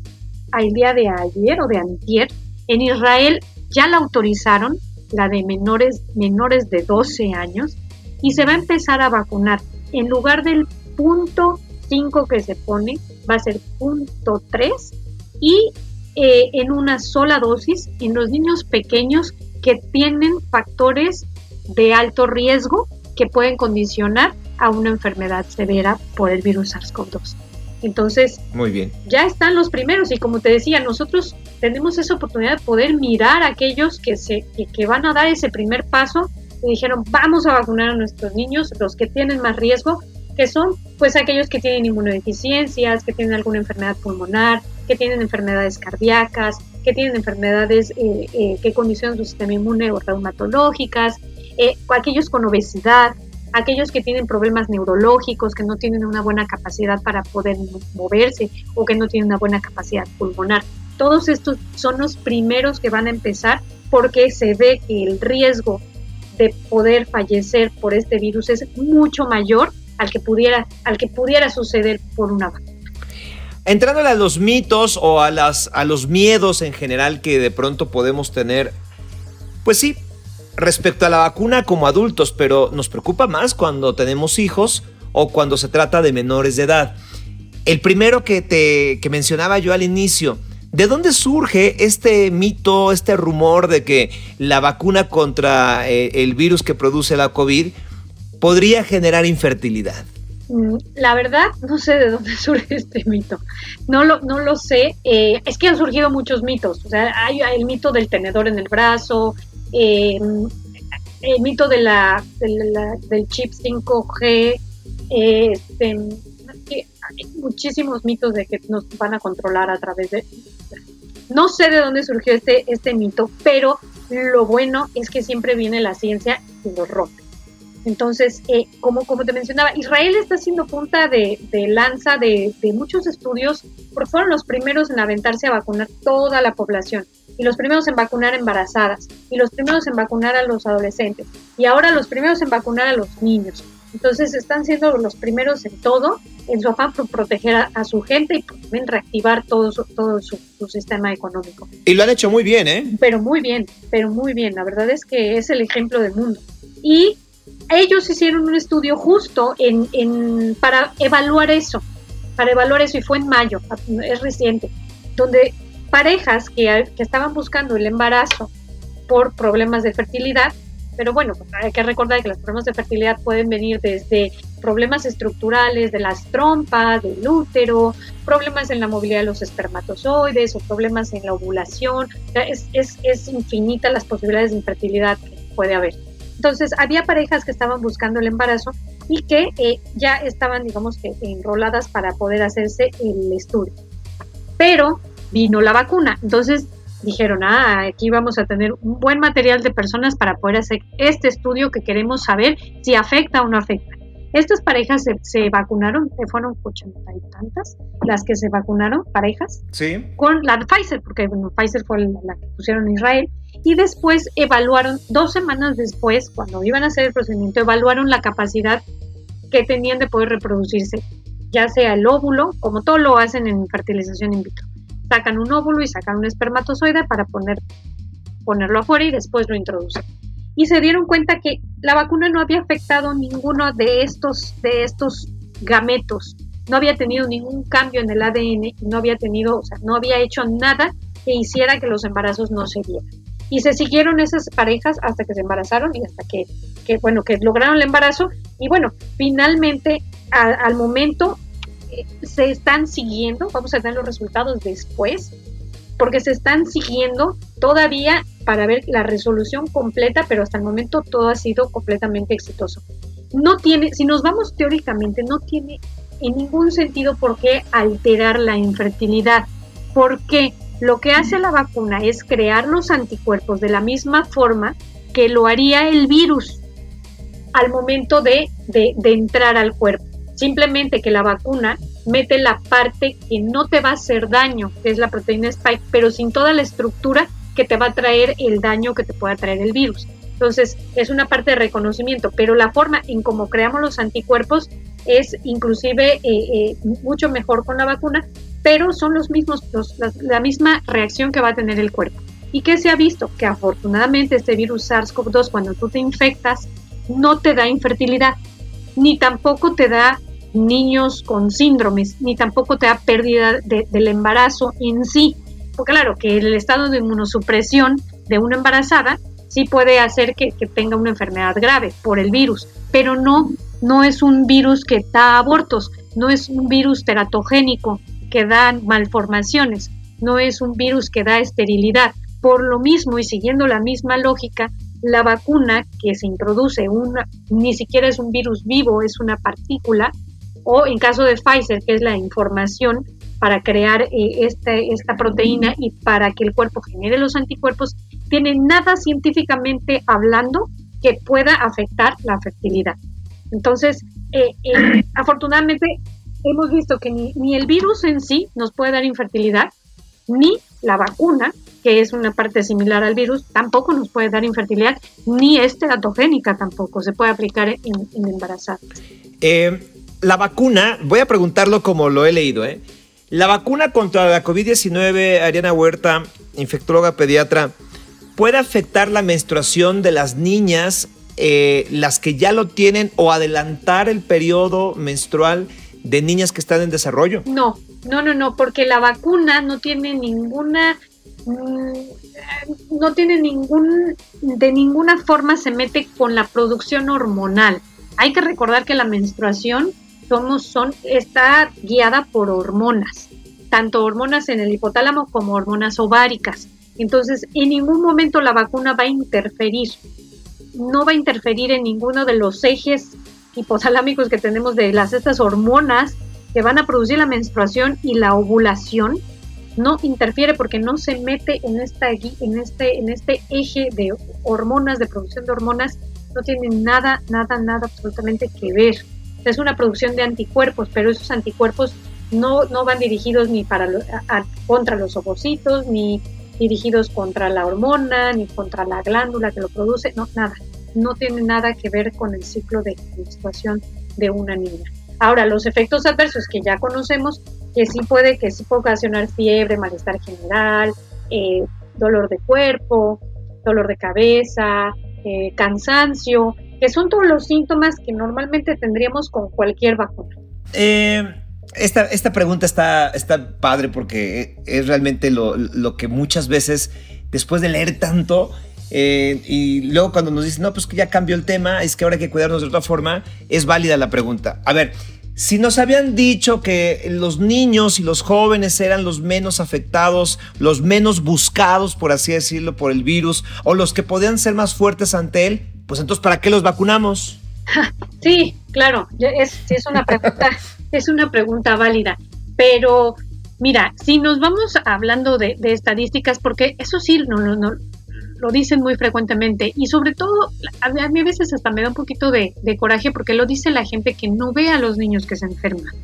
al día de ayer o de antier. En Israel ya la autorizaron, la de menores, menores de 12 años, y se va a empezar a vacunar. En lugar del punto 5 que se pone va a ser punto 3 y eh, en una sola dosis en los niños pequeños que tienen factores de alto riesgo que pueden condicionar a una enfermedad severa por el virus SARS-CoV-2. Entonces, muy bien. Ya están los primeros y como te decía, nosotros tenemos esa oportunidad de poder mirar a aquellos que se que van a dar ese primer paso y dijeron, "Vamos a vacunar a nuestros niños, los que tienen más riesgo, que son pues aquellos que tienen inmunodeficiencias, que tienen alguna enfermedad pulmonar, que tienen enfermedades cardíacas, que tienen enfermedades eh, eh, que condicionan su sistema inmune o reumatológicas, eh, aquellos con obesidad, aquellos que tienen problemas neurológicos, que no tienen una buena capacidad para poder moverse o que no tienen una buena capacidad pulmonar. Todos estos son los primeros que van a empezar porque se ve que el riesgo de poder fallecer por este virus es mucho mayor al que pudiera, al que pudiera suceder por una vacuna. Entrándole a los mitos o a, las, a los miedos en general que de pronto podemos tener, pues sí, respecto a la vacuna como adultos, pero nos preocupa más cuando tenemos hijos o cuando se trata de menores de edad. El primero que te que mencionaba yo al inicio, ¿de dónde surge este mito, este rumor de que la vacuna contra eh, el virus que produce la COVID podría generar infertilidad? Mm, la verdad, no sé de dónde <laughs> surge este mito. No lo, no lo sé. Eh, es que han surgido muchos mitos. O sea, hay, el mito del tenedor en el brazo, eh, el mito de la, del chip 5G. Este, hay muchísimos mitos de que nos van a controlar a través de. No sé de dónde surgió este, este mito, pero lo bueno es que siempre viene la ciencia y los rompe. Entonces, eh, como, como te mencionaba, Israel está siendo punta de, lanza de, muchos estudios, porque fueron los primeros en aventarse a vacunar toda la población, y los primeros en vacunar embarazadas, y los primeros en vacunar a los adolescentes, y ahora los primeros en vacunar a los niños. Entonces, están siendo los primeros en todo, en su afán por proteger a, su gente y también reactivar todo, su, todo su, su sistema económico. Y lo han hecho muy bien, ¿eh? Pero muy bien, pero muy bien. La verdad es que es el ejemplo del mundo. Y ellos hicieron un estudio justo en, para evaluar eso, para evaluar eso, y fue en mayo, es reciente, donde parejas que, estaban buscando el embarazo por problemas de fertilidad, pero bueno, hay que recordar que los problemas de fertilidad pueden venir desde problemas estructurales de las trompas, del útero, problemas en la movilidad de los espermatozoides o problemas en la ovulación. Es, es, es infinita las posibilidades de infertilidad que puede haber. Entonces, había parejas que estaban buscando el embarazo y que eh, ya estaban, digamos que, enroladas para poder hacerse el estudio. Pero vino la vacuna. Entonces, dijeron, ah, aquí vamos a tener un buen material de personas para poder hacer este estudio que queremos saber si afecta o no afecta. Estas parejas se, vacunaron, fueron ochenta y tantas las que se vacunaron, parejas, sí. con la de Pfizer, porque bueno, Pfizer fue la que pusieron en Israel, y después evaluaron, dos semanas después, cuando iban a hacer el procedimiento, evaluaron la capacidad que tenían de poder reproducirse, ya sea el óvulo, como todo lo hacen en fertilización in vitro. Sacan un óvulo y sacan un espermatozoide para poner, ponerlo afuera y después lo introducen. Y se dieron cuenta que la vacuna no había afectado ninguno de estos, de estos gametos, no había tenido ningún cambio en el ADN, no había tenido, o sea, no había hecho nada que hiciera que los embarazos no se dieran. Y se siguieron esas parejas hasta que se embarazaron y hasta que, que bueno, que lograron el embarazo. Y bueno, finalmente al momento eh, se están siguiendo, vamos a tener los resultados después, porque se están siguiendo todavía para ver la resolución completa, pero hasta el momento todo ha sido completamente exitoso. No tiene, si nos vamos teóricamente, no tiene en ningún sentido por qué alterar la infertilidad. ¿Por qué? Lo que hace la vacuna es crear los anticuerpos de la misma forma que lo haría el virus al momento de, entrar al cuerpo. Simplemente que la vacuna mete la parte que no te va a hacer daño, que es la proteína spike, pero sin toda la estructura que te va a traer el daño que te pueda traer el virus. Entonces, es una parte de reconocimiento, pero la forma en cómo creamos los anticuerpos es inclusive eh, eh, mucho mejor con la vacuna pero son los mismos, la, misma reacción que va a tener el cuerpo. ¿Y qué se ha visto? Que afortunadamente este virus SARS-CoV-2 cuando tú te infectas no te da infertilidad, ni tampoco te da niños con síndromes, ni tampoco te da pérdida del embarazo en sí. Porque claro, que el estado de inmunosupresión de una embarazada sí puede hacer que, que, tenga una enfermedad grave por el virus, pero no, no es un virus que da abortos, no es un virus teratogénico, que dan malformaciones, no es un virus que da esterilidad. Por lo mismo y siguiendo la misma lógica, la vacuna que se introduce una, ni siquiera es un virus vivo, es una partícula, o en caso de Pfizer, que es la información para crear eh, este, esta proteína y para que el cuerpo genere los anticuerpos, tiene nada científicamente hablando que pueda afectar la fertilidad. Entonces, eh, eh, <clears throat> afortunadamente, hemos visto que ni, el virus en sí nos puede dar infertilidad, ni la vacuna, que es una parte similar al virus, tampoco nos puede dar infertilidad, ni es teratogénica tampoco, se puede aplicar en, en embarazadas. Eh, la vacuna, voy a preguntarlo como lo he leído, ¿eh? La vacuna contra la COVID-19, Ariana Huerta, infectóloga pediatra, ¿puede afectar la menstruación de las niñas, eh, las que ya lo tienen, o adelantar el periodo menstrual de niñas que están en desarrollo. No, no, no, no, porque la vacuna no tiene ninguna, mm, no tiene ningún, de ninguna forma se mete con la producción hormonal. Hay que recordar que la menstruación somos, son, está guiada por hormonas, tanto hormonas en el hipotálamo como hormonas ováricas. Entonces, en ningún momento la vacuna va a interferir, no va a interferir en ninguno de los ejes hipotalámicos que tenemos de las estas hormonas que van a producir la menstruación y la ovulación no interfiere porque no se mete en esta en este en este eje de hormonas de producción de hormonas no tiene nada, nada, nada absolutamente que ver. Es una producción de anticuerpos, pero esos anticuerpos no, no van dirigidos ni para contra los ovocitos, ni dirigidos contra la hormona, ni contra la glándula que lo produce, no, nada. No tiene nada que ver con el ciclo de menstruación de una niña. Ahora, los efectos adversos que ya conocemos, que sí puede, que sí puede ocasionar fiebre, malestar general, eh, dolor de cuerpo, dolor de cabeza, eh, cansancio, que son todos los síntomas que normalmente tendríamos con cualquier vacuna. Eh, esta, esta, pregunta está, está padre porque es realmente lo, lo, que muchas veces, después de leer tanto, y luego cuando nos dicen, no, pues que ya cambió el tema, es que ahora hay que cuidarnos de otra forma, es válida la pregunta. A ver, si nos habían dicho que los niños y los jóvenes eran los menos afectados, los menos buscados, por así decirlo, por el virus, o los que podían ser más fuertes ante él, pues entonces, ¿para qué los vacunamos? <laughs> Sí, claro, es, es una pregunta, <laughs> es una pregunta válida. Pero mira, si nos vamos hablando de, estadísticas, porque eso sí no, no, no, lo dicen muy frecuentemente y sobre todo a mí a veces hasta me da un poquito de, coraje porque lo dice la gente que no ve a los niños que se enferman.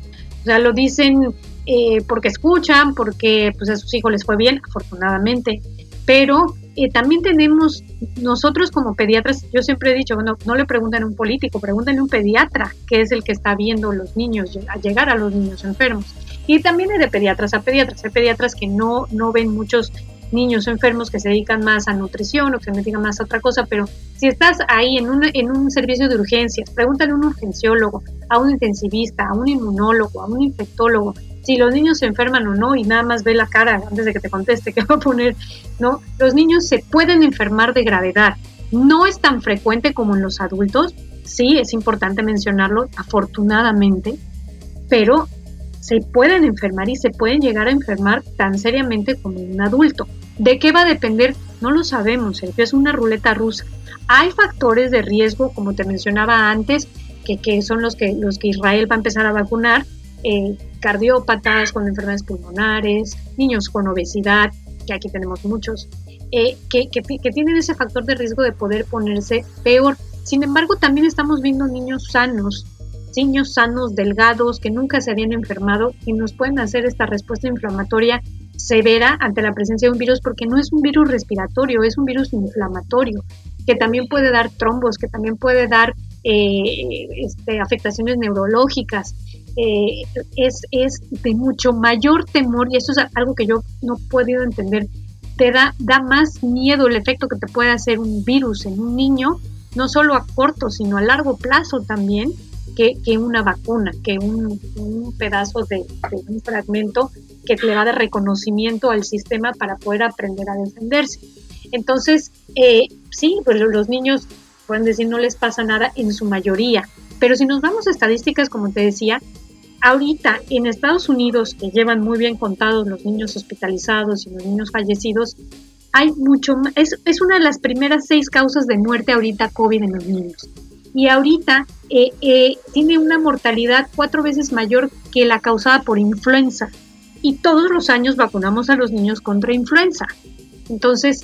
O sea, lo dicen eh, porque escuchan, porque pues a sus hijos les fue bien, afortunadamente, pero eh, también tenemos nosotros como pediatras, yo siempre he dicho, bueno, no le preguntan a un político, pregúntenle a un pediatra, que es el que está viendo los niños, a llegar a los niños enfermos. Y también hay de pediatras a pediatras, hay pediatras que no, no ven muchos niños enfermos que se dedican más a nutrición o que se dedican más a otra cosa, pero si estás ahí en un, en un servicio de urgencias, pregúntale a un urgenciólogo, a un intensivista, a un inmunólogo, a un infectólogo, si los niños se enferman o no y nada más ve la cara antes de que te conteste <laughs> qué va a poner, ¿no? Los niños se pueden enfermar de gravedad. No es tan frecuente como en los adultos, sí, es importante mencionarlo, afortunadamente, pero se pueden enfermar y se pueden llegar a enfermar tan seriamente como un adulto. ¿De qué va a depender? No lo sabemos, Sergio, es una ruleta rusa. Hay factores de riesgo, como te mencionaba antes, que, que son los que, los que Israel va a empezar a vacunar, eh, cardiópatas con enfermedades pulmonares, niños con obesidad, que aquí tenemos muchos, eh, que, que, tienen ese factor de riesgo de poder ponerse peor. Sin embargo, también estamos viendo niños sanos niños sanos, delgados, que nunca se habían enfermado y nos pueden hacer esta respuesta inflamatoria severa ante la presencia de un virus porque no es un virus respiratorio, es un virus inflamatorio que también puede dar trombos, que también puede dar eh, este, afectaciones neurológicas. Eh, es, es de mucho mayor temor y eso es algo que yo no he podido entender. Te da, da más miedo el efecto que te puede hacer un virus en un niño, no solo a corto, sino a largo plazo también, que, una vacuna, que un, pedazo de, un fragmento que le va de reconocimiento al sistema para poder aprender a defenderse. Entonces, eh, sí, pues los niños pueden decir no les pasa nada en su mayoría, pero si nos vamos a estadísticas, como te decía, ahorita en Estados Unidos, que llevan muy bien contados los niños hospitalizados y los niños fallecidos, hay mucho es, es una de las primeras seis causas de muerte ahorita COVID en los niños y ahorita eh, eh, tiene una mortalidad cuatro veces mayor que la causada por influenza. Y todos los años vacunamos a los niños contra influenza. Entonces,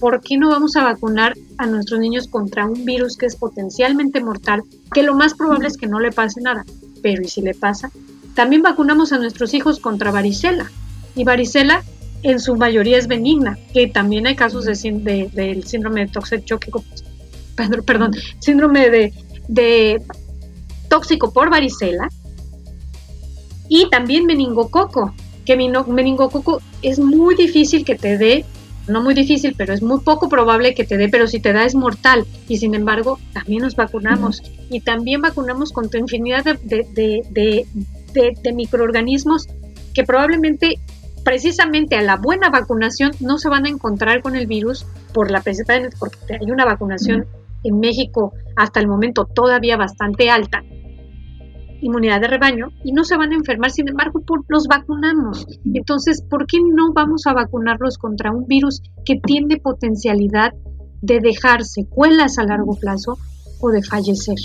¿por qué no vamos a vacunar a nuestros niños contra un virus que es potencialmente mortal? Que lo más probable es que no le pase nada, pero ¿y si le pasa? También vacunamos a nuestros hijos contra varicela. Y varicela en su mayoría es benigna, que también hay casos de, del síndrome de perdón, síndrome de, tóxico por varicela y también meningococo, que meningococo es muy difícil que te dé, no muy difícil, pero es muy poco probable que te dé, pero si te da es mortal y sin embargo también nos vacunamos y también vacunamos contra infinidad de, de microorganismos que probablemente precisamente a la buena vacunación no se van a encontrar con el virus por la porque hay una vacunación en México hasta el momento todavía bastante alta, inmunidad de rebaño, y no se van a enfermar, sin embargo, por, los vacunamos. Entonces, ¿por qué no vamos a vacunarlos contra un virus que tiene potencialidad de dejar secuelas a largo plazo o de fallecer?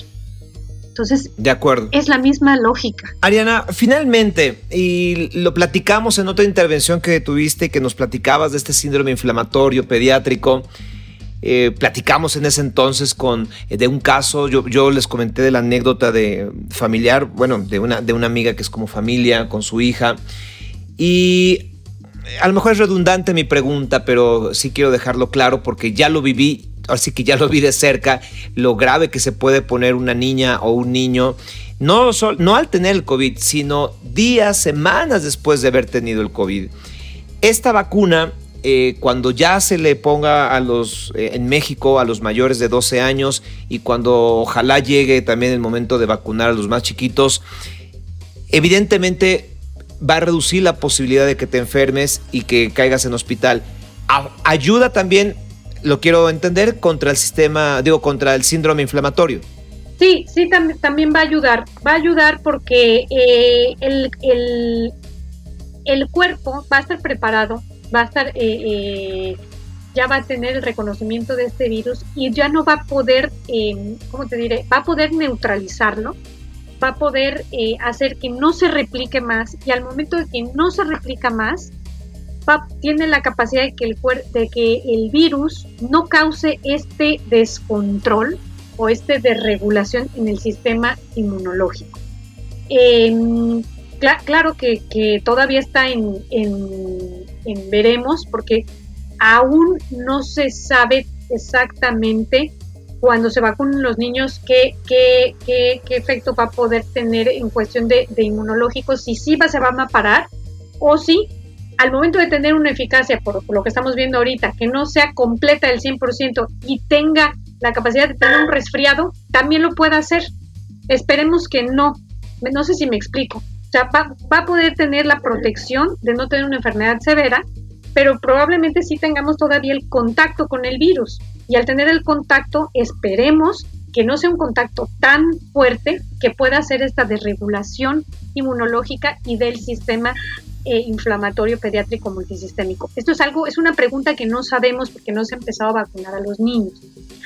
Entonces, de acuerdo. Es la misma lógica. Ariana, finalmente, y lo platicamos en otra intervención que tuviste, que nos platicabas de este síndrome inflamatorio pediátrico, eh, platicamos en ese entonces con, eh, de un caso, yo, les comenté de la anécdota de familiar, bueno, de una, de una amiga que es como familia con su hija. Y a lo mejor es redundante mi pregunta, pero sí quiero dejarlo claro porque ya lo viví, así que ya lo vi de cerca, lo grave que se puede poner una niña o un niño, no, no al tener el COVID, sino días, semanas después de haber tenido el COVID. Esta vacuna, eh, cuando ya se le ponga a los, eh, en México a los mayores de 12 años y cuando ojalá llegue también el momento de vacunar a los más chiquitos, evidentemente va a reducir la posibilidad de que te enfermes y que caigas en hospital. ayuda también, lo quiero entender, contra el sistema, digo, contra el síndrome inflamatorio. Sí, sí, también va a ayudar. Va a ayudar porque eh, el, el, cuerpo va a estar preparado, va a estar, eh, eh, ya va a tener el reconocimiento de este virus y ya no va a poder, ¿cómo te diré? Va a poder neutralizarlo va a poder eh, hacer que no se replique más y al momento de que no se replica más, tiene la capacidad de que, el, de que el virus no cause este descontrol o este desregulación en el sistema inmunológico. Em, claro que, todavía está en veremos porque aún no se sabe exactamente cuando se vacunen los niños, qué, qué, qué, qué efecto va a poder tener en cuestión de, de inmunológico, si sí va, se van a parar o si al momento de tener una eficacia, por, lo que estamos viendo ahorita, que no sea completa del 100% y tenga la capacidad de tener un resfriado, también lo pueda hacer. Esperemos que no. No sé si me explico. Sea, va, va a poder tener la protección de no tener una enfermedad severa, pero probablemente sí tengamos todavía el contacto con el virus. Y al tener el contacto, esperemos que no sea un contacto tan fuerte que pueda hacer esta desregulación inmunológica y del sistema eh, inflamatorio pediátrico multisistémico. Esto es algo, es una pregunta que no sabemos porque no se ha empezado a vacunar a los niños.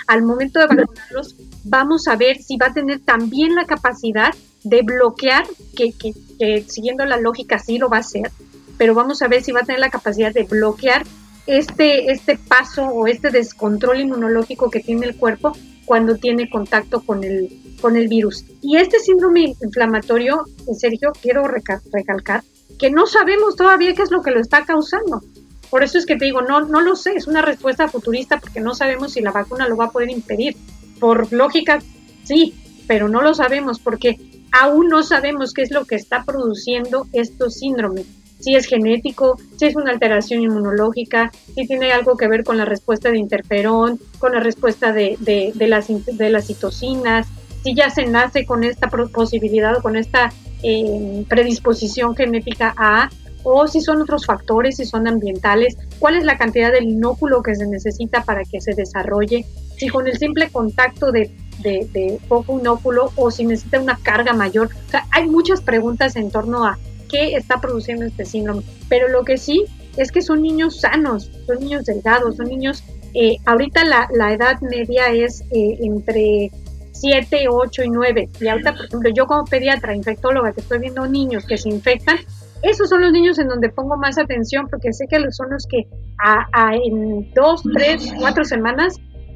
Al momento de vacunarlos, vamos a ver si va a tener también la capacidad de bloquear, que, que siguiendo la lógica sí lo va a hacer, pero vamos a ver si va a tener la capacidad de bloquear este, este paso o este descontrol inmunológico que tiene el cuerpo cuando tiene contacto con el, con el virus. Y este síndrome inflamatorio, Sergio, quiero recalcar que no sabemos todavía qué es lo que lo está causando. Por eso es que te digo, no, no lo sé, es una respuesta futurista porque no sabemos si la vacuna lo va a poder impedir. Por lógica, sí, pero no lo sabemos porque aún no sabemos qué es lo que está produciendo estos síndromes si es genético, si es una alteración inmunológica, si tiene algo que ver con la respuesta de interferón, con la respuesta de, de, las, de las citocinas, si ya se nace con esta posibilidad o con esta eh, predisposición genética a, o si son otros factores, si son ambientales, cuál es la cantidad del inóculo que se necesita para que se desarrolle, si con el simple contacto de, de, de poco inóculo o si necesita una carga mayor. O sea, hay muchas preguntas en torno a qué está produciendo este síndrome. Pero lo que sí es que son niños sanos, son niños delgados, son niños, eh, ahorita la, edad media es eh, entre 7, 8 y 9. Y ahorita, por ejemplo, yo como pediatra, infectóloga, que estoy viendo niños que se infectan, esos son los niños en donde pongo más atención porque sé que son los que a, en 2, 3, 4 semanas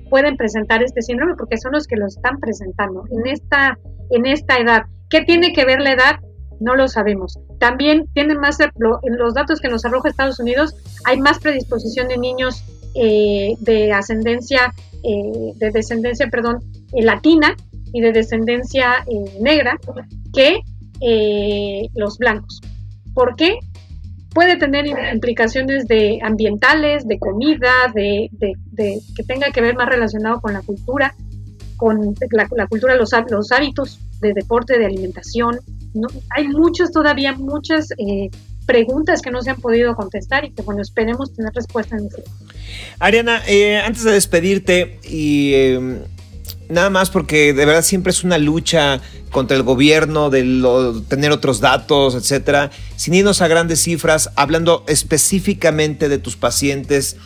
pueden presentar este síndrome porque son los que lo están presentando en esta, en esta edad. ¿Qué tiene que ver la edad? no lo sabemos. También tienen más, en los datos que nos arroja Estados Unidos, hay más predisposición de niños eh, de ascendencia, eh, de descendencia, perdón, eh, latina y de descendencia negra que los blancos. ¿Por qué? Puede tener implicaciones de ambientales, de comida, de, que tenga que ver más relacionado con la cultura, con la, cultura, los, hábitos de deporte, de alimentación, hay muchos todavía, muchas eh, preguntas que no se han podido contestar y que, bueno, esperemos tener respuesta en el futuro. Ariana, eh, antes de despedirte y em, nada más porque de verdad siempre es una lucha contra el gobierno, de tener otros datos, etcétera, sin irnos a grandes cifras, hablando específicamente de tus pacientes.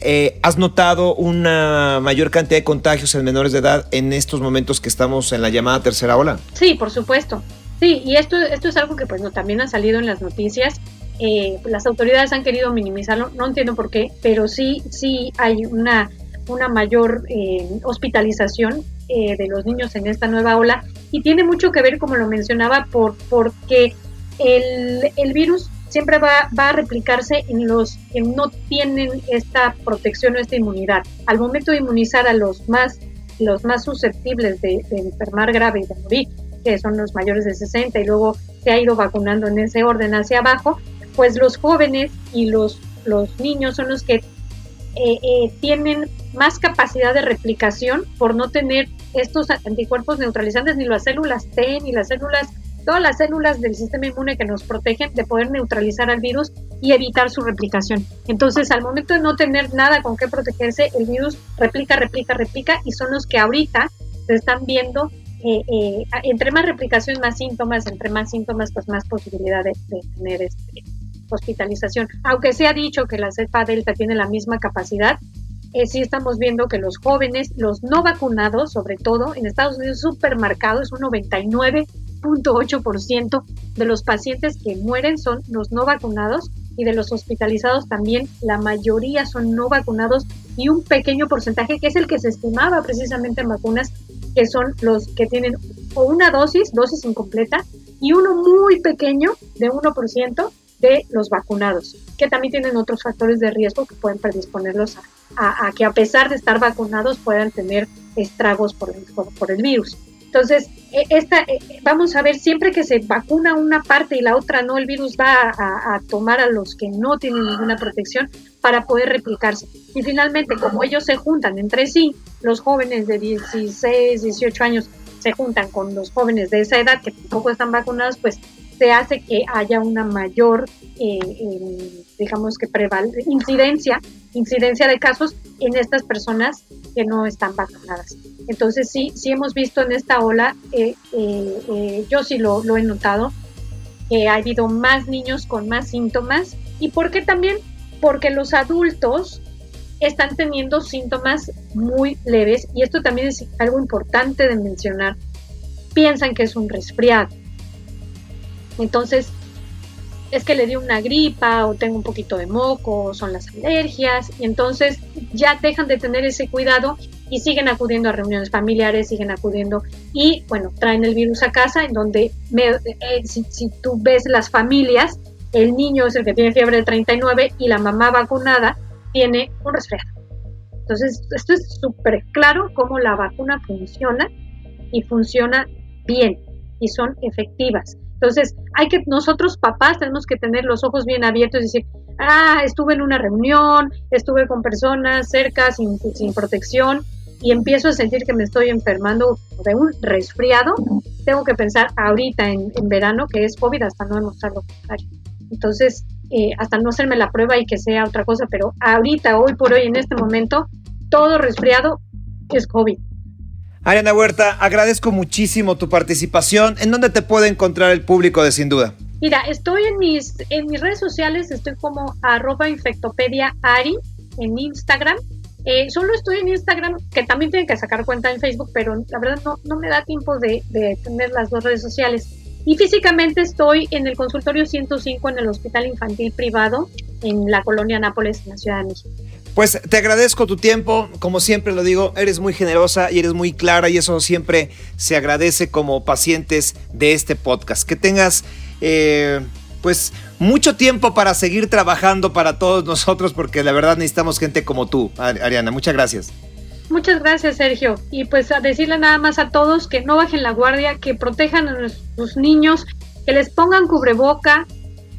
Eh, ¿Has notado una mayor cantidad de contagios en menores de edad en estos momentos que estamos en la llamada tercera ola? Sí, por supuesto. Sí, y esto, esto es algo que pues no, también ha salido en las noticias. Eh, las autoridades han querido minimizarlo, no entiendo por qué, pero sí, sí hay una una mayor eh, hospitalización eh, de los niños en esta nueva ola y tiene mucho que ver, como lo mencionaba, por porque el, el virus siempre va, va, a replicarse en los que no tienen esta protección o esta inmunidad. Al momento de inmunizar a los más, los más susceptibles de, de enfermar grave y de morir, que son los mayores de 60 y luego se ha ido vacunando en ese orden hacia abajo, pues los jóvenes y los, los niños son los que eh, eh, tienen más capacidad de replicación por no tener estos anticuerpos neutralizantes, ni las células T, ni las células, todas las células del sistema inmune que nos protegen de poder neutralizar al virus y evitar su replicación. Entonces, al momento de no tener nada con qué protegerse, el virus replica, replica, replica y son los que ahorita se están viendo eh, eh, entre más replicación, más síntomas, entre más síntomas, pues más posibilidad de, tener este, hospitalización. Aunque se ha dicho que la cepa delta tiene la misma capacidad, eh, sí estamos viendo que los jóvenes, los no vacunados, sobre todo en Estados Unidos, supermercados, es un 99.8% de los pacientes que mueren son los no vacunados y de los hospitalizados también la mayoría son no vacunados y un pequeño porcentaje que es el que se estimaba precisamente en vacunas que son los que tienen o una dosis, dosis incompleta, y uno muy pequeño de 1% de los vacunados, que también tienen otros factores de riesgo que pueden predisponerlos a, que a pesar de estar vacunados puedan tener estragos por el, virus. Entonces, e, esta, e, vamos a ver, siempre que se vacuna una parte y la otra no, el virus va a, a, tomar a los que no tienen ninguna protección para poder replicarse. Y finalmente, como ellos se juntan entre sí, los jóvenes de 16, 18 años se juntan con los jóvenes de esa edad que tampoco están vacunados, pues se hace que haya una mayor, eh, eh, digamos que preval incidencia, de casos en estas personas que no están vacunadas. Entonces sí, sí hemos visto en esta ola, eh, yo sí lo, lo he notado, que ha habido más niños con más síntomas y porque también porque los adultos están teniendo síntomas muy leves y esto también es algo importante de mencionar. Piensan que es un resfriado. Entonces, es que le dio una gripa o tengo un poquito de moco, o son las alergias y entonces ya dejan de tener ese cuidado y siguen acudiendo a reuniones familiares, siguen acudiendo y bueno, traen el virus a casa en donde eh, si, si tú ves las familias, el niño es el que tiene fiebre de 39 y la mamá vacunada tiene un resfriado. Entonces, esto es súper claro cómo la vacuna funciona y funciona bien y son efectivas. Entonces, hay que, nosotros papás tenemos que tener los ojos bien abiertos y decir, ah, estuve en una reunión, estuve con personas cerca sin, sin protección y empiezo a sentir que me estoy enfermando de un resfriado, tengo que pensar ahorita en, en verano que es COVID hasta no demostrar lo contrario. Entonces, eh, hasta no hacerme la prueba y que sea otra cosa, pero ahorita, hoy por hoy, en este momento, todo resfriado es COVID. Ariana Huerta, agradezco muchísimo tu participación. ¿En dónde te puede encontrar el público de Sin Duda? Mira, estoy en mis, en mis redes sociales, estoy como arroba infectopedia Ari en Instagram. Eh, solo estoy en Instagram, que también tiene que sacar cuenta en Facebook, pero la verdad no, no me da tiempo de, de tener las dos redes sociales. Y físicamente estoy en el consultorio 105 en el Hospital Infantil Privado en la colonia Nápoles, en la Ciudad de México. Pues te agradezco tu tiempo, como siempre lo digo, eres muy generosa y eres muy clara y eso siempre se agradece como pacientes de este podcast. Que tengas eh, pues mucho tiempo para seguir trabajando para todos nosotros porque la verdad necesitamos gente como tú, Ariana. Muchas gracias. Muchas gracias, Sergio. Y pues a decirle nada más a todos que no bajen la guardia, que protejan a nuestros niños, que les pongan cubreboca,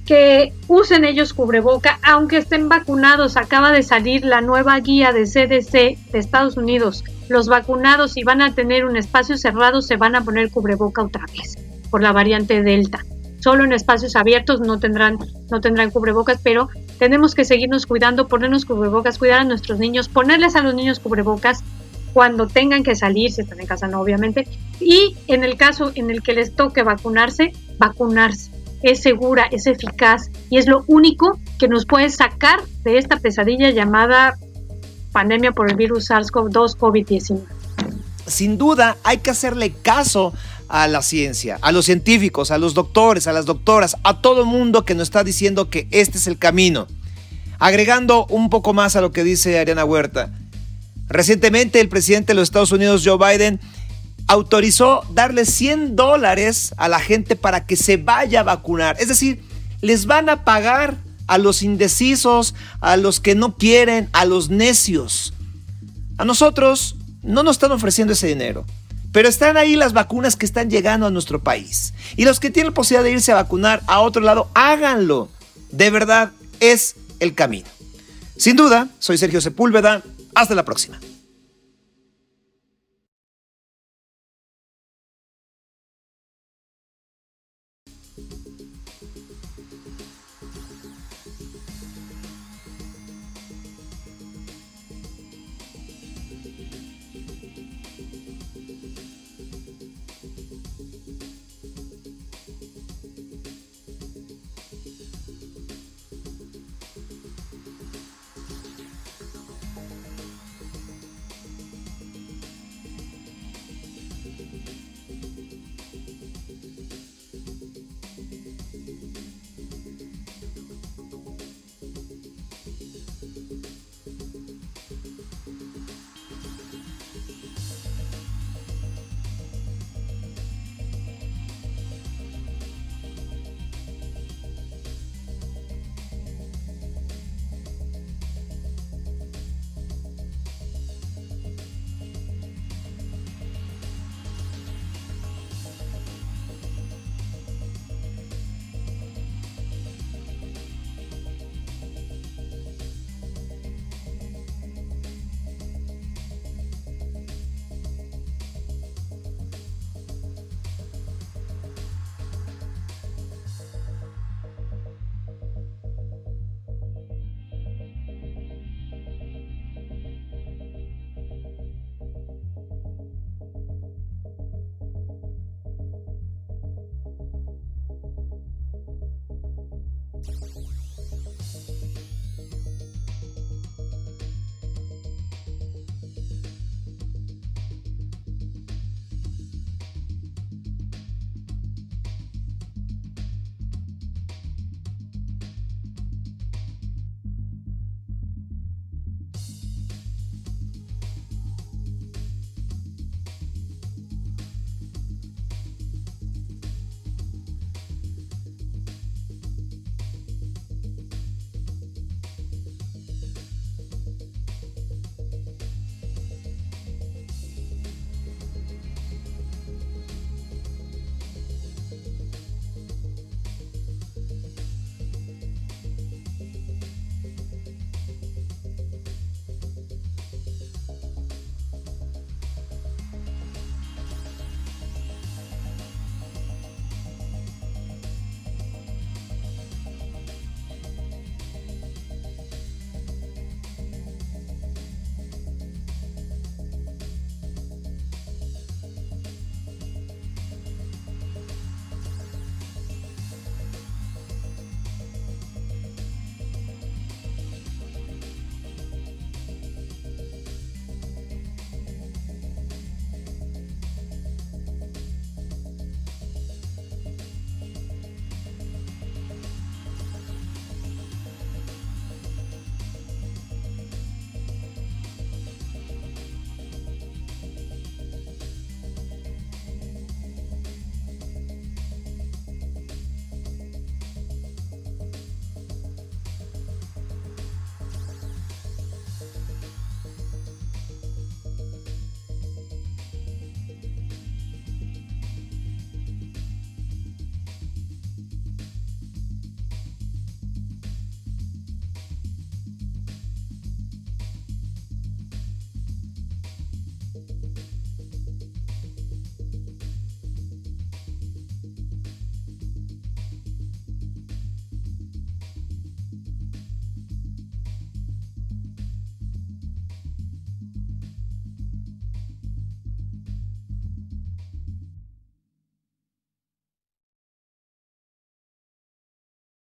que usen ellos cubreboca, aunque estén vacunados. Acaba de salir la nueva guía de CDC de Estados Unidos. Los vacunados, si van a tener un espacio cerrado, se van a poner cubreboca otra vez por la variante Delta solo en espacios abiertos no tendrán, no tendrán cubrebocas, pero tenemos que seguirnos cuidando, ponernos cubrebocas, cuidar a nuestros niños, ponerles a los niños cubrebocas cuando tengan que salir, si están en casa no, obviamente, y en el caso en el que les toque vacunarse, vacunarse. Es segura, es eficaz y es lo único que nos puede sacar de esta pesadilla llamada pandemia por el virus SARS-CoV-2 COVID-19. Sin duda, hay que hacerle caso a la ciencia, a los científicos, a los doctores, a las doctoras, a todo mundo que nos está diciendo que este es el camino. Agregando un poco más a lo que dice Ariana Huerta, Recientemente el presidente de los Estados Unidos, Joe Biden, autorizó darle 100 dólares a la gente para que se vaya a vacunar. Es decir, les van a pagar a los indecisos, a los que no quieren, a los necios. A nosotros no nos están ofreciendo ese dinero. Pero están ahí las vacunas que están llegando a nuestro país. Y los que tienen la posibilidad de irse a vacunar a otro lado, háganlo. De verdad, es el camino. Sin duda, soy Sergio Sepúlveda. Hasta la próxima.